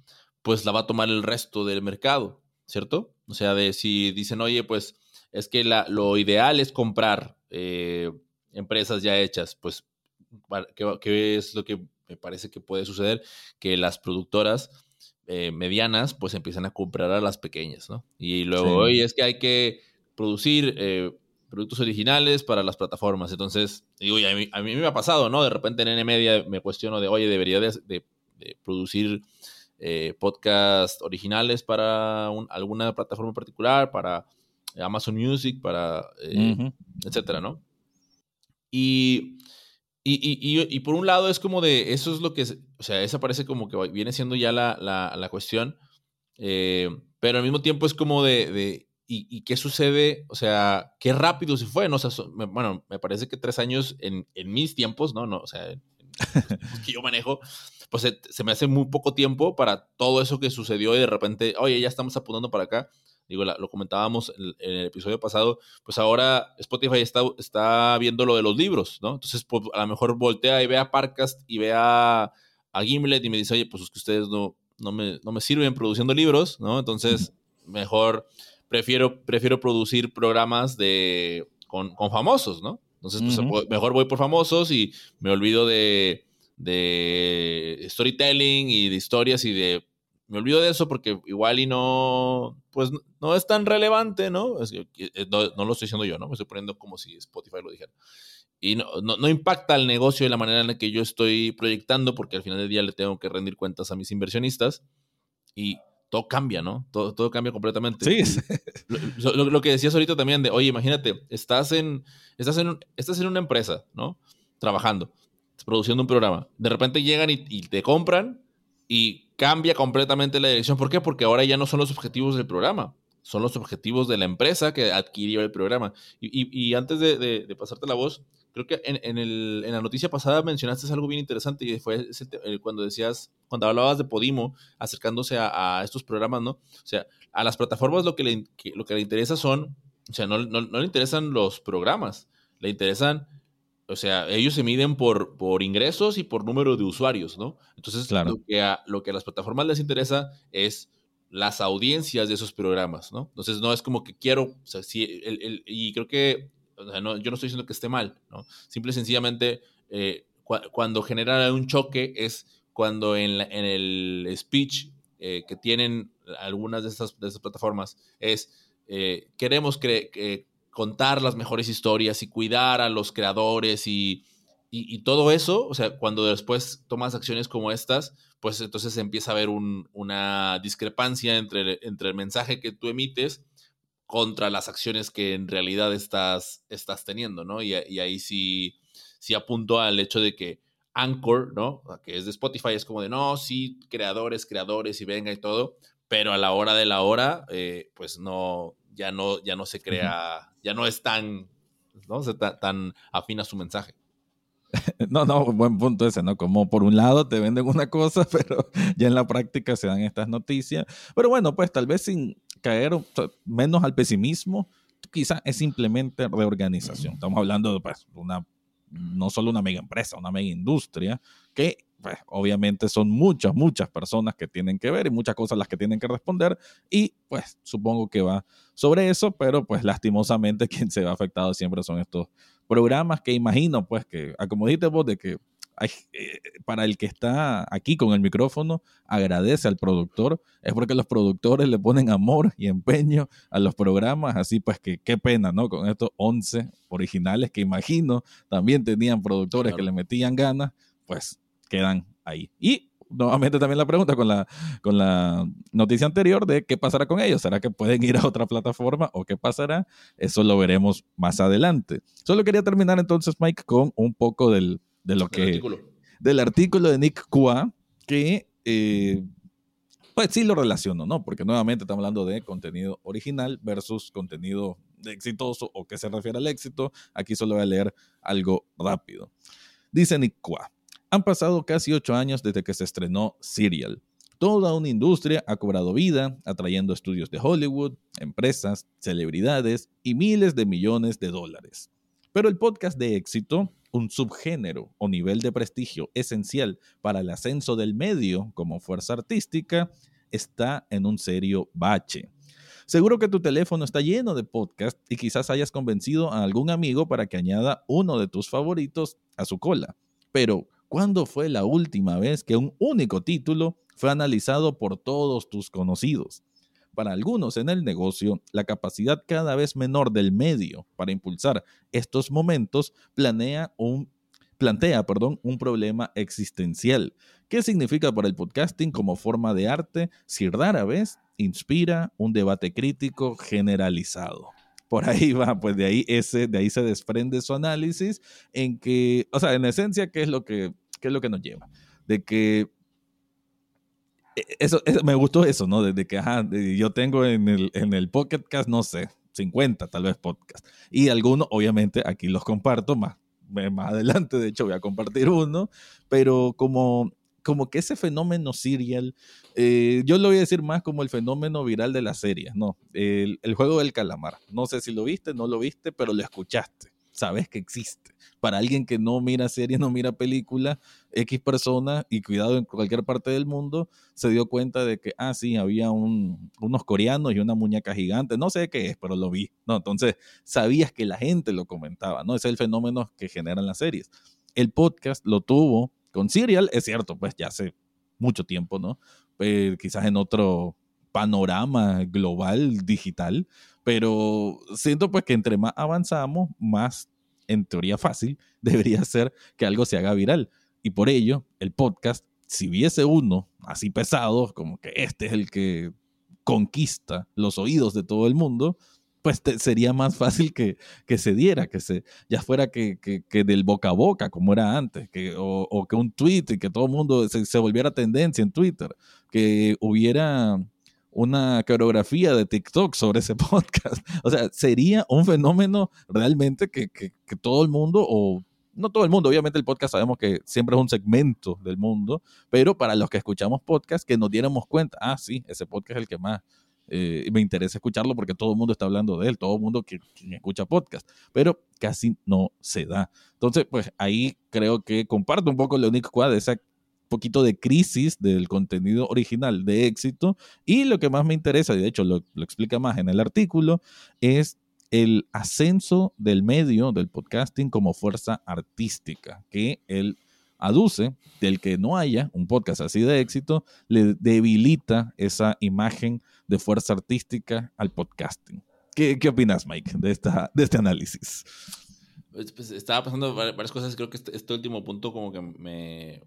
pues la va a tomar el resto del mercado, ¿cierto? O sea, de si dicen, oye, pues es que la, lo ideal es comprar eh, empresas ya hechas, pues, ¿qué, es lo que me parece que puede suceder? Que las productoras eh, medianas, pues empiezan a comprar a las pequeñas, ¿no? Y luego, oye, es que hay que producir eh, productos originales para las plataformas. Entonces, digo, a mí, a mí me ha pasado, ¿no? De repente en N Media me cuestiono de, oye, debería de, producir eh, podcast originales para alguna plataforma particular, para Amazon Music, para, eh, etcétera, ¿no? Y, y, por un lado es como de, eso es lo que, o sea, esa parece como que viene siendo ya la, la, cuestión, eh, pero al mismo tiempo es como de ¿Y, qué sucede? O sea, qué rápido se fue, ¿no? O sea, bueno, me parece que tres años en, en, mis tiempos, ¿no? no o sea, en, los que yo manejo, pues se, me hace muy poco tiempo para todo eso que sucedió y de repente, oye, ya estamos apuntando para acá. Digo, lo comentábamos en, el episodio pasado, pues ahora Spotify está, está viendo lo de los libros, ¿no? Entonces, pues, a lo mejor voltea y ve a Parcast y ve a, a Gimlet y me dice, oye, pues es que ustedes no, no me, no me sirven produciendo libros, ¿no? Entonces, mejor prefiero, prefiero producir programas de, con, con famosos, ¿no? Entonces, pues, mejor voy por famosos y me olvido de, de storytelling y de historias y de... Me olvido de eso porque igual y no, pues no es tan relevante, ¿no? Eh, no, no, lo estoy diciendo yo, ¿no? Me estoy poniendo como si Spotify lo dijera. Y no, no, no, impacta el negocio de la manera en la que yo estoy proyectando porque al final del día le tengo que rendir cuentas a mis inversionistas y todo cambia, ¿no? Todo, todo cambia completamente. Sí. Lo, lo, que decías ahorita también de, oye, imagínate, estás en, estás en, estás en una empresa, ¿no? Trabajando produciendo un programa. De repente llegan y, te compran y cambia completamente la dirección. ¿Por qué? Porque ahora ya no son los objetivos del programa, son los objetivos de la empresa que adquirió el programa. Y, antes de, pasarte la voz, creo que en, la noticia pasada mencionaste algo bien interesante y fue cuando decías, cuando hablabas de Podimo acercándose a, estos programas, ¿no? O sea, a las plataformas lo que le, lo que le interesa son, o sea, no, no le interesan los programas, le interesan o sea, ellos se miden por, por ingresos y por número de usuarios, ¿no? Entonces, lo, que a, lo que a las plataformas les interesa es las audiencias de esos programas, ¿no? Entonces, no es como que quiero, o sea, si el, y creo que, o sea, no, yo no estoy diciendo que esté mal, ¿no? Simple y sencillamente, eh, cuando genera un choque es cuando en, en el speech eh, que tienen algunas de estas, de plataformas es, eh, queremos que contar las mejores historias y cuidar a los creadores y, y, todo eso, o sea, cuando después tomas acciones como estas, pues entonces empieza a haber una discrepancia entre, entre el mensaje que tú emites contra las acciones que en realidad estás, estás teniendo, ¿no? Y, y ahí sí, sí apunto al hecho de que Anchor, ¿no? Que es de Spotify, es como de, no, sí, creadores, creadores y venga y todo, pero a la hora de la hora, eh, pues no, ya no, ya no se crea, ya no es tan, ¿no? tan, afín a su mensaje. [LAUGHS] No, no, buen punto ese, ¿no? Como por un lado te venden una cosa, [LAUGHS] pero ya en la práctica se dan estas noticias. Pero bueno, pues tal vez sin caer menos al pesimismo, quizá es simplemente reorganización. Estamos hablando de pues, una, no solo una mega empresa, una mega industria que pues, obviamente son muchas, muchas personas que tienen que ver y muchas cosas las que tienen que responder y pues supongo que va sobre eso, pero pues lastimosamente [LAUGHS] quien se va afectado siempre son estos programas que imagino pues que, ah, como dijiste vos, de que hay, eh, para el que está aquí con el micrófono, agradece al productor, es porque los productores le ponen amor y empeño a los programas, así pues que qué pena, ¿no? Con estos 11 originales que imagino también tenían productores que le metían ganas, pues quedan ahí. Y nuevamente también la pregunta con la, con la noticia anterior de qué pasará con ellos. ¿Será que pueden ir a otra plataforma o qué pasará? Eso lo veremos más adelante. Solo quería terminar entonces, Mike, con un poco del, de lo que... Artículo. Del artículo de Nick Kua, que... Eh, pues sí lo relaciono, ¿no? Porque nuevamente estamos hablando de contenido original versus contenido exitoso o que se refiere al éxito. Aquí solo voy a leer algo rápido. Dice Nick Kua, han pasado casi ocho años desde que se estrenó Serial. Toda una industria ha cobrado vida, atrayendo estudios de Hollywood, empresas, celebridades y miles de millones de dólares. Pero el podcast de éxito, un subgénero o nivel de prestigio esencial para el ascenso del medio como fuerza artística, está en un serio bache. Seguro que tu teléfono está lleno de podcasts y quizás hayas convencido a algún amigo para que añada uno de tus favoritos a su cola. Pero, ¿Cuándo fue la última vez que un único título fue analizado por todos tus conocidos? Para algunos en el negocio, la capacidad cada vez menor del medio para impulsar estos momentos planea un, plantea perdón, un problema existencial. ¿Qué significa para el podcasting como forma de arte si rara vez inspira un debate crítico generalizado? por ahí va, pues de ahí, ese, de ahí se desprende su análisis en que, o sea, en esencia, ¿qué es lo que ¿Qué es lo que nos lleva? De que e, eso, me gustó eso, ¿no? De, que, yo tengo en el, en el Pocket Cast, no sé, 50 tal vez podcast. Y algunos, obviamente, aquí los comparto más, más adelante, de hecho voy a compartir uno, pero como, como que ese fenómeno serial, eh, yo lo voy a decir más como el fenómeno viral de las series, ¿no? El, el, juego del calamar. No sé si lo viste, no lo viste, pero lo escuchaste. Sabes que existe. Para alguien que no mira series, no mira películas, X persona, y cuidado en cualquier parte del mundo, se dio cuenta de que, ah, sí, había unos coreanos y una muñeca gigante, no sé qué es, pero lo vi, ¿no? Entonces, sabías que la gente lo comentaba, ¿no? Ese es el fenómeno que generan las series. El podcast lo tuvo con Serial, es cierto, pues ya hace mucho tiempo, ¿no? Pero quizás en otro panorama global digital, pero siento pues que entre más avanzamos, más en teoría fácil [LAUGHS] debería ser que algo se haga viral. Y por ello, el podcast, si viese uno así pesado, como que este es el que conquista los oídos de todo el mundo, pues sería más fácil que, que, se diera, que se, ya fuera que, que, del boca a boca, como era antes, que, o, que un tweet y que todo el mundo se, se, volviera tendencia en Twitter, que hubiera una coreografía de TikTok sobre ese [LAUGHS] podcast. O sea, sería un fenómeno realmente que, todo el mundo, o no todo el mundo, obviamente el podcast sabemos que siempre es un segmento del mundo, pero para los que escuchamos podcast, que nos diéramos cuenta, ah, sí, ese podcast es el que más eh, me interesa escucharlo porque todo el mundo está hablando de él, todo el mundo que, escucha podcast, pero casi no se da. Entonces, pues ahí creo que comparto un poco la única de esa poquito de crisis del contenido original de éxito y lo que más me interesa, y de hecho lo, explica más en el artículo, es el ascenso del medio del podcasting como fuerza artística, que él aduce del que no haya un podcast así de éxito, le debilita esa imagen de fuerza artística al podcasting. ¿Qué, qué opinas, Mike, de, esta, de este análisis? Pues, pues estaba pasando varias cosas, creo que este, este último punto como que me,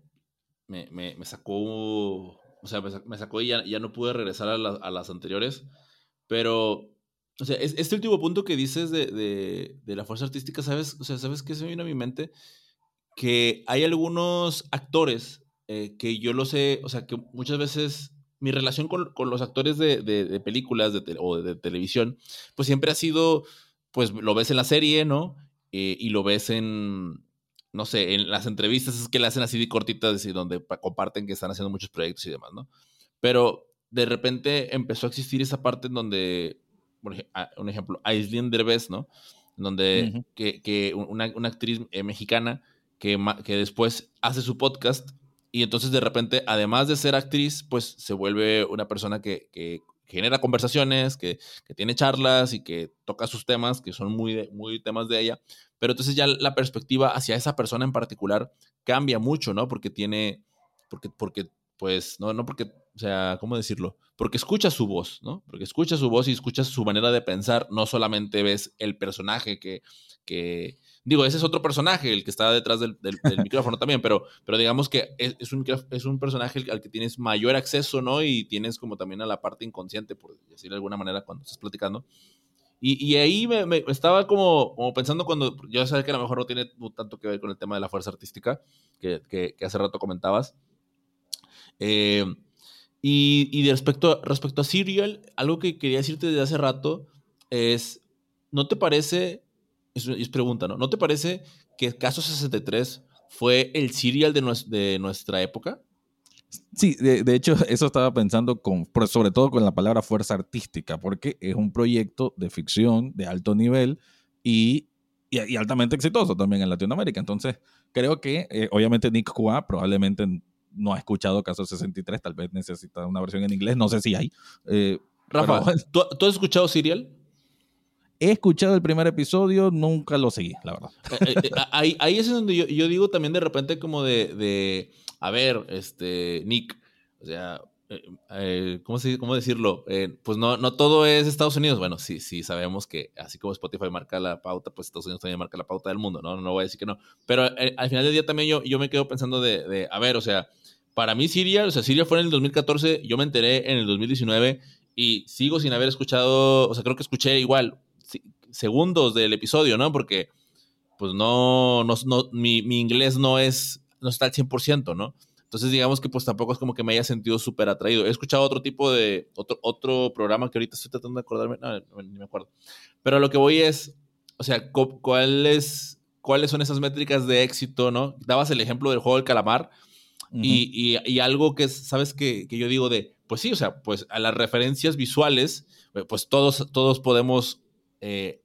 me, me, sacó, o sea, me, sacó y ya, ya, no pude regresar a, a, las anteriores, pero, o sea, este último punto que dices de, de, de, la fuerza artística, ¿sabes? O sea, ¿sabes qué se me vino a mi mente? Que hay algunos actores eh, que yo lo sé, o sea, que muchas veces mi relación con, con los actores de, de películas o de, televisión, pues siempre ha sido, pues lo ves en la serie, ¿no? Eh, y lo ves en, no sé, en las entrevistas es que le hacen así de cortitas y donde comparten que están haciendo muchos proyectos y demás, ¿no? Pero de repente empezó a existir esa parte en donde, por un ejemplo, Aislinn Derbez, ¿no? Donde que, que una, una, actriz eh, mexicana que, que después hace su podcast y entonces de repente, además de ser actriz, pues se vuelve una persona que, que genera conversaciones, que, que, tiene charlas y que toca sus temas, que son muy, muy temas de ella, pero entonces ya la perspectiva hacia esa persona en particular cambia mucho, ¿no? Porque tiene, porque, porque, pues, no, no porque, o sea, ¿cómo decirlo? Porque escuchas su voz, ¿no? Porque escuchas su voz y escuchas su manera de pensar, no solamente ves el personaje que, que digo, ese es otro personaje, el que está detrás del, del, [LAUGHS] micrófono también, pero, pero digamos que es, es, un, es un personaje al que tienes mayor acceso, ¿no? Y tienes como también a la parte inconsciente, por decirlo de alguna manera, cuando estás platicando. Y, ahí me, estaba como, como, pensando cuando yo sé que a lo mejor no tiene tanto que ver con el tema de la fuerza artística que, que, hace rato comentabas. Eh, y, y respecto, respecto a Serial, algo que quería decirte desde hace rato es, ¿no te parece, es, es pregunta, ¿no? ¿No te parece que Caso 63 fue el Serial de, de nuestra época? Sí, de, hecho, [LAUGHS] eso estaba pensando con, sobre todo con la palabra fuerza artística, porque es un proyecto de ficción de alto nivel y, y, altamente exitoso también en Latinoamérica. Entonces, creo que eh, obviamente Nick Kua probablemente no ha escuchado Caso 63, tal vez necesita una versión en inglés, no sé si hay. Eh, Rafa, ¿tú, has escuchado Serial? He escuchado el primer episodio, nunca lo seguí, la verdad. [LAUGHS] Eh, ahí, ahí, es donde yo, digo también de repente como de a ver, este, Nick, o sea, eh, eh, ¿cómo, ¿cómo, decirlo? Eh, pues no, no todo es Estados Unidos. Bueno, sí, sí, sabemos que así como Spotify marca la pauta, pues Estados Unidos también marca la pauta del mundo, ¿no? No voy a decir que no. Pero al final del día también yo, yo me quedo pensando de, de, a ver, o sea, para mí Siria, o sea, Siria fue en el 2014, yo me enteré en el 2019 y sigo sin haber escuchado, o sea, creo que escuché igual segundos del episodio, ¿no? Porque, pues no, no, no mi, mi inglés no es no está al 100%, ¿no? Entonces, digamos que pues tampoco es como que me haya sentido súper atraído. He escuchado otro tipo de, otro, otro programa que ahorita estoy tratando de acordarme, no, ni me acuerdo. Pero lo que voy es, o sea, ¿cuáles, cuáles son esas métricas de éxito, no? Dabas el ejemplo del juego del calamar y, y, algo que, ¿sabes? Que, que yo digo de, pues sí, o sea, pues a las referencias visuales, pues todos, todos podemos... Eh,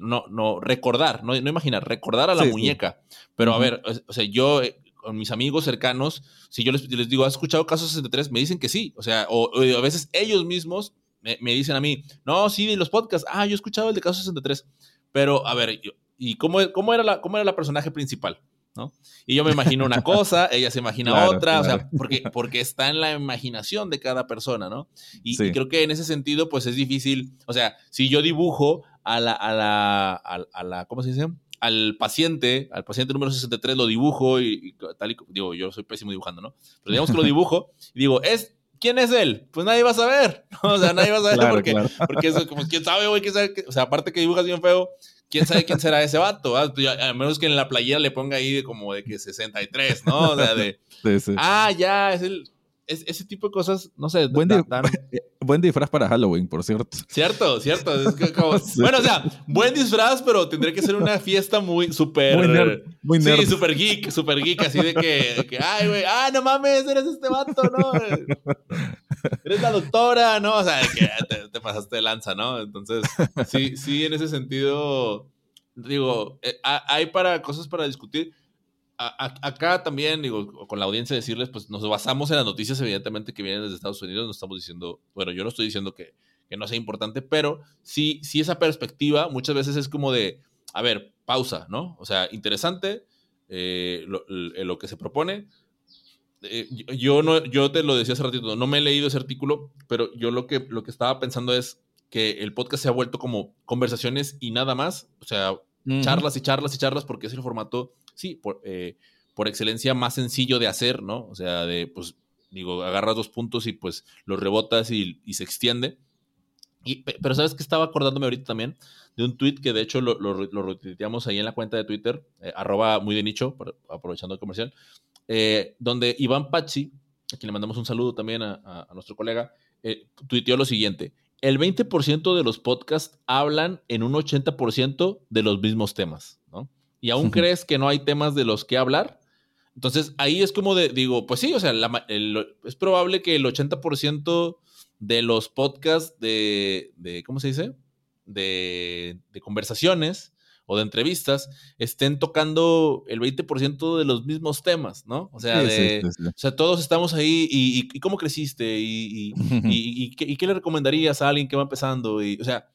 no, no, recordar, no, no imaginar, recordar a la muñeca. Pero a ver, o sea, yo eh, con mis amigos cercanos, si yo les, les, digo, ¿has escuchado Caso 63? Me dicen que sí. O sea, o, a veces ellos mismos me, dicen a mí, no, sí, de los podcasts, ah, yo he escuchado el de Caso 63. Pero, a ver, ¿y cómo, cómo, era la, cómo era la personaje principal? ¿no? Y yo me imagino una [LAUGHS] cosa, ella se imagina otra, o sea, porque, [LAUGHS] porque está en la imaginación de cada persona, ¿no? Y, creo que en ese sentido, pues es difícil, o sea, si yo dibujo a la, a la, a, la ¿cómo se dice? Al paciente, al paciente número 63 lo dibujo y, tal y digo, yo soy pésimo dibujando, ¿no? Pero digamos que lo dibujo y digo, es ¿quién es él? Pues nadie va a saber. [LAUGHS] O sea, nadie va a saber porque, porque eso, como, ¿quién sabe, güey? ¿Quién sabe? O sea, aparte que dibujas bien feo, quién sabe quién será ese vato. A menos que en la playera le ponga ahí como de que 63, ¿no? O sea, de. Ah, ya, es el. Ese tipo de cosas, no sé. Buen, [LAUGHS] buen, disfraz para Halloween, por cierto. Cierto, cierto. [LAUGHS] Bueno, o sea, buen disfraz, pero tendría que ser una fiesta muy súper. Muy nerd. Muy nerd. Sí, súper geek, súper geek, así de que, que ay, güey, ah, no mames, eres este vato, ¿no? eres la doctora, ¿no? O sea, que te, pasaste de lanza, ¿no? Entonces, sí, sí, en ese sentido, digo, eh, hay para cosas para discutir. Acá también, digo, con la audiencia decirles, pues nos basamos en las noticias, evidentemente, que vienen desde Estados Unidos. No estamos diciendo, bueno, yo no estoy diciendo que, que no sea importante, pero sí, sí esa perspectiva muchas veces es como de, a ver, pausa, ¿no? O sea, interesante eh, lo, lo, que se propone, eh, yo, no, yo te lo decía hace ratito, no me he leído ese artículo, pero yo lo que, lo que estaba pensando es que el podcast se ha vuelto como conversaciones y nada más, o sea, charlas y charlas y charlas porque es el formato, sí, por, eh, por excelencia más sencillo de hacer, ¿no? O sea, de, pues, digo, agarras dos puntos y pues los rebotas y, se extiende. Y, pero sabes que estaba acordándome ahorita también de un tweet que de hecho lo, lo, lo ahí en la cuenta de Twitter, eh, arroba muy de nicho, aprovechando el comercial, eh, donde Iván Pachi, a quien le mandamos un saludo también a, nuestro colega, eh, tuiteó lo siguiente. El 20% de los podcasts hablan en un 80% de los mismos temas. Y aún crees que no hay temas de los que hablar. Entonces ahí es como de, digo, pues sí, o sea, es probable que el 80% de los podcasts de, de ¿cómo se dice? De, de conversaciones o de entrevistas estén tocando el 20% de los mismos temas, ¿no? O sea, o sea todos estamos ahí y, cómo creciste y, [LAUGHS] y, qué, le recomendarías a alguien que va empezando. Y, o sea,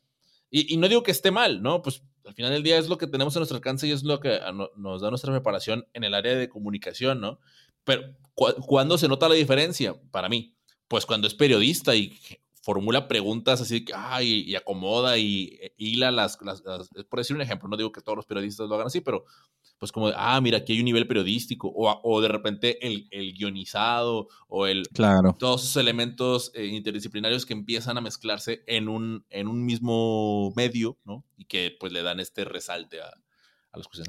y, no digo que esté mal, ¿no? Pues al final del día es lo que tenemos a nuestro alcance y es lo que nos da nuestra preparación en el área de comunicación, ¿no? Pero ¿cuándo se nota la diferencia? Para mí, pues cuando es periodista y formula preguntas así que, y acomoda y eh, hila las, las, por decir un ejemplo, no digo que todos los periodistas lo hagan así, pero pues como, ah, mira, aquí hay un nivel periodístico, o, o de repente el, el, guionizado, o el, claro. todos esos elementos eh, interdisciplinarios que empiezan a mezclarse en un, en un mismo medio, ¿no? Y que pues le dan este resalte a,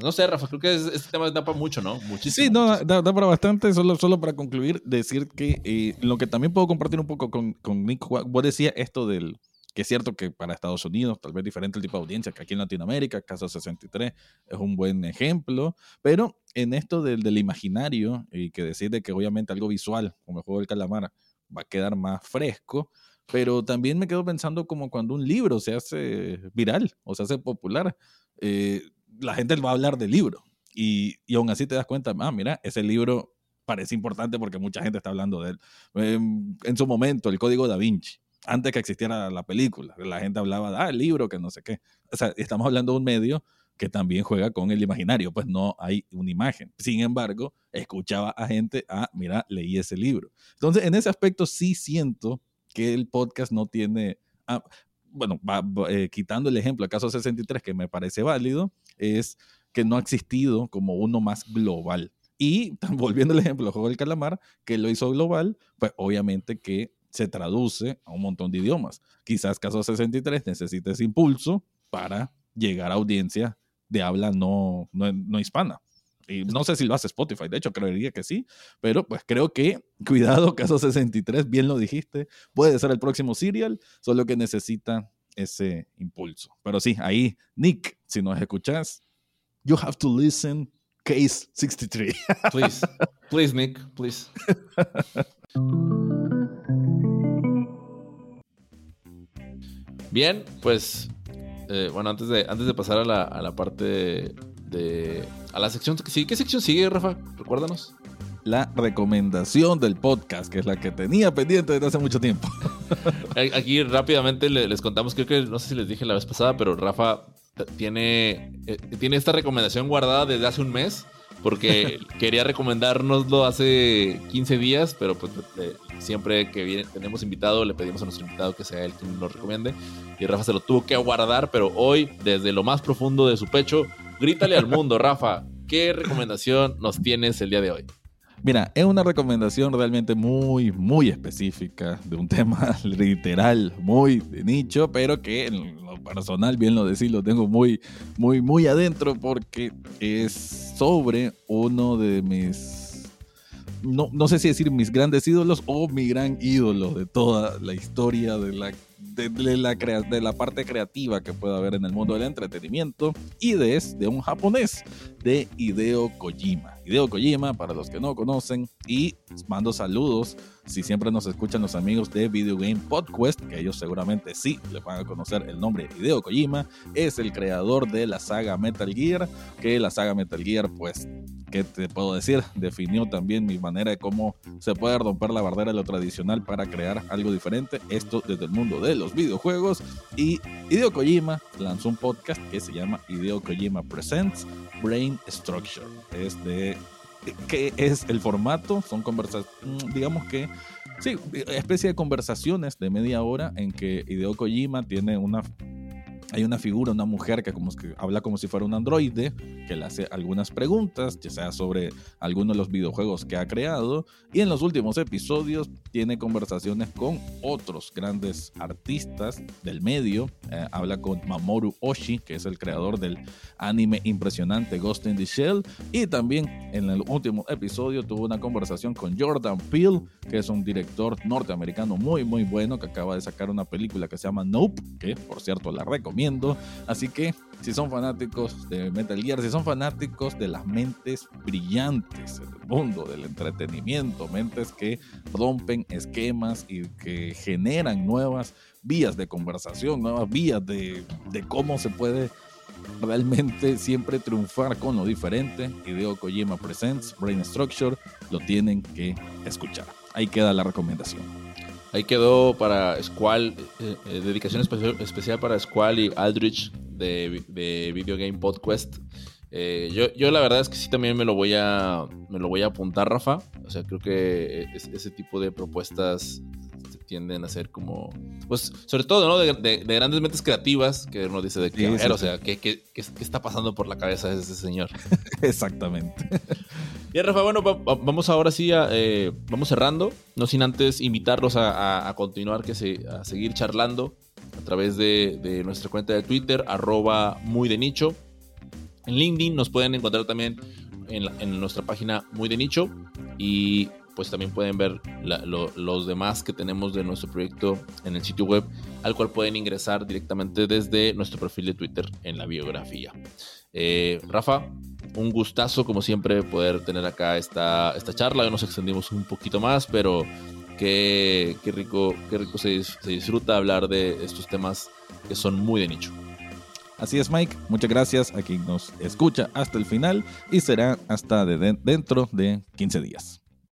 no sé, Rafa, creo que este tema da para mucho, ¿no? Muchísimo. Sí, no, Da, para bastante. Solo, solo para concluir, decir que eh, lo que también puedo compartir un poco con, con Nick, vos decías esto del que es cierto que para Estados Unidos tal vez diferente el tipo de audiencia que aquí en Latinoamérica, caso 63 es un buen ejemplo, pero en esto del, del imaginario y que decide que obviamente algo visual, como el juego del calamar, va a quedar más fresco, pero también me quedo pensando como cuando un libro se hace viral o se hace popular. Eh, la gente va a hablar del libro. Y, y aún así te das cuenta, ah, mira, ese libro parece importante porque mucha gente está hablando de él. Em, en, su momento, el Código da Vinci, antes que existiera la película, la gente hablaba de, ah, el libro, que no sé qué. O sea, estamos hablando de un medio que también juega con el imaginario, pues no hay una imagen. Sin embargo, escuchaba a gente, ah, mira, leí ese libro. Entonces, en ese aspecto sí siento que el podcast no tiene, ah, bueno, eh, quitando el ejemplo, el caso 63, que me parece válido, es que no ha existido como uno más global. Y [LAUGHS] volviendo al ejemplo del juego del calamar, que lo hizo global, pues obviamente que se traduce a un montón de idiomas. Quizás caso 63 necesite ese impulso para llegar a audiencia de habla no, no, no hispana. Y no sé si lo hace Spotify, de hecho creería que sí, pero pues creo que, [LAUGHS] cuidado, caso 63, bien lo dijiste, puede ser el próximo serial, solo que necesita ese impulso. Pero sí, ahí, Nick, si nos escuchas, you have to listen Case 63. Please, [LAUGHS] please, Nick, please. [LAUGHS] Bien, pues eh, bueno, antes de, antes de pasar a la, a la parte de, A la sección que sigue. ¿Qué sección sigue, Rafa? Recuérdanos. La recomendación del podcast, que es la que tenía pendiente desde hace mucho tiempo. [LAUGHS] Aquí rápidamente les contamos, creo que no sé si les dije la vez pasada, pero Rafa tiene, eh, tiene esta recomendación guardada desde hace un mes porque quería recomendárnoslo hace 15 días, pero pues eh, siempre que viene, tenemos invitado le pedimos a nuestro invitado que sea él quien lo recomiende y Rafa se lo tuvo que aguardar, pero hoy desde lo más profundo de su pecho, grítale al mundo, Rafa, ¿qué recomendación nos tienes el día de hoy? Mira, es una recomendación realmente muy, muy específica de un [LAUGHS] tema literal, muy de nicho, pero que en lo personal, bien lo decís, lo tengo muy, muy, muy adentro porque es sobre uno de mis, no, no sé si decir mis grandes ídolos o mi gran ídolo de toda la historia de la de, la, de la parte creativa que puede haber en el mundo del entretenimiento y de, es de un japonés, de Hideo Kojima. Hideo Kojima, para los que no conocen, y mando saludos si siempre nos escuchan los amigos de Video Game Podcast, que ellos seguramente sí le van a conocer el nombre de Hideo Kojima, es el creador de la saga Metal Gear, que la saga Metal Gear, pues, ¿qué te puedo decir? Definió también mi manera de cómo se puede romper la barrera de lo tradicional para crear algo diferente, esto desde el mundo de los videojuegos, y Hideo Kojima lanzó un podcast que se llama Hideo Kojima Presents Brain Structure, es de ¿Qué es el formato? Son conversaciones, mm, digamos que, sí, especie de conversaciones de media hora en que Hideo Kojima tiene una hay una figura, una mujer que, como que habla como si fuera un androide, que le hace algunas preguntas, ya sea sobre alguno de los videojuegos que ha creado, y en los últimos episodios tiene conversaciones con otros grandes artistas del medio. Eh, habla con Mamoru Oshii, que es el creador del anime impresionante Ghost in the Shell, y también en el último episodio tuvo una conversación con Jordan Peele, que es un director norteamericano muy, muy bueno, que acaba de sacar una película que se llama Nope, que por cierto la recomiendo Así que si son fanáticos de Metal Gear, si son fanáticos de las mentes brillantes del mundo del entretenimiento, mentes que rompen esquemas y que generan nuevas vías de conversación, nuevas vías de, de cómo se puede realmente siempre triunfar con lo diferente. Hideo Kojima Presents Brain Structure, lo tienen que escuchar. Ahí queda la recomendación. Ahí quedó para Squall, eh, eh, dedicación especial, para Squall y Aldrich de, de Video Game Podcast. Eh, yo, yo, la verdad es que sí también me lo voy a me lo voy a apuntar, Rafa. O sea, creo que ese tipo de propuestas tienden a ser como, pues, sobre todo, ¿no? De, grandes mentes creativas, que uno dice de que, o sea, ¿qué, qué, qué, está pasando por la cabeza de ese señor? [LAUGHS] Exactamente. Y Rafa, bueno, vamos ahora sí a, eh, vamos cerrando, no sin antes invitarlos a, continuar, que a seguir charlando a través de, nuestra cuenta de Twitter, arroba muy de nicho. En LinkedIn nos pueden encontrar también en, en nuestra página muy de nicho y pues también pueden ver los demás que tenemos de nuestro proyecto en el sitio web, al cual pueden ingresar directamente desde nuestro perfil de Twitter en la biografía. Eh, Rafa, un gustazo como siempre poder tener acá esta, esta charla. Hoy nos extendimos un poquito más, pero qué, qué rico, qué rico se, se disfruta hablar de estos temas que son muy de nicho. Así es, Mike. Muchas gracias a quien nos escucha hasta el final y será hasta de dentro de 15 días.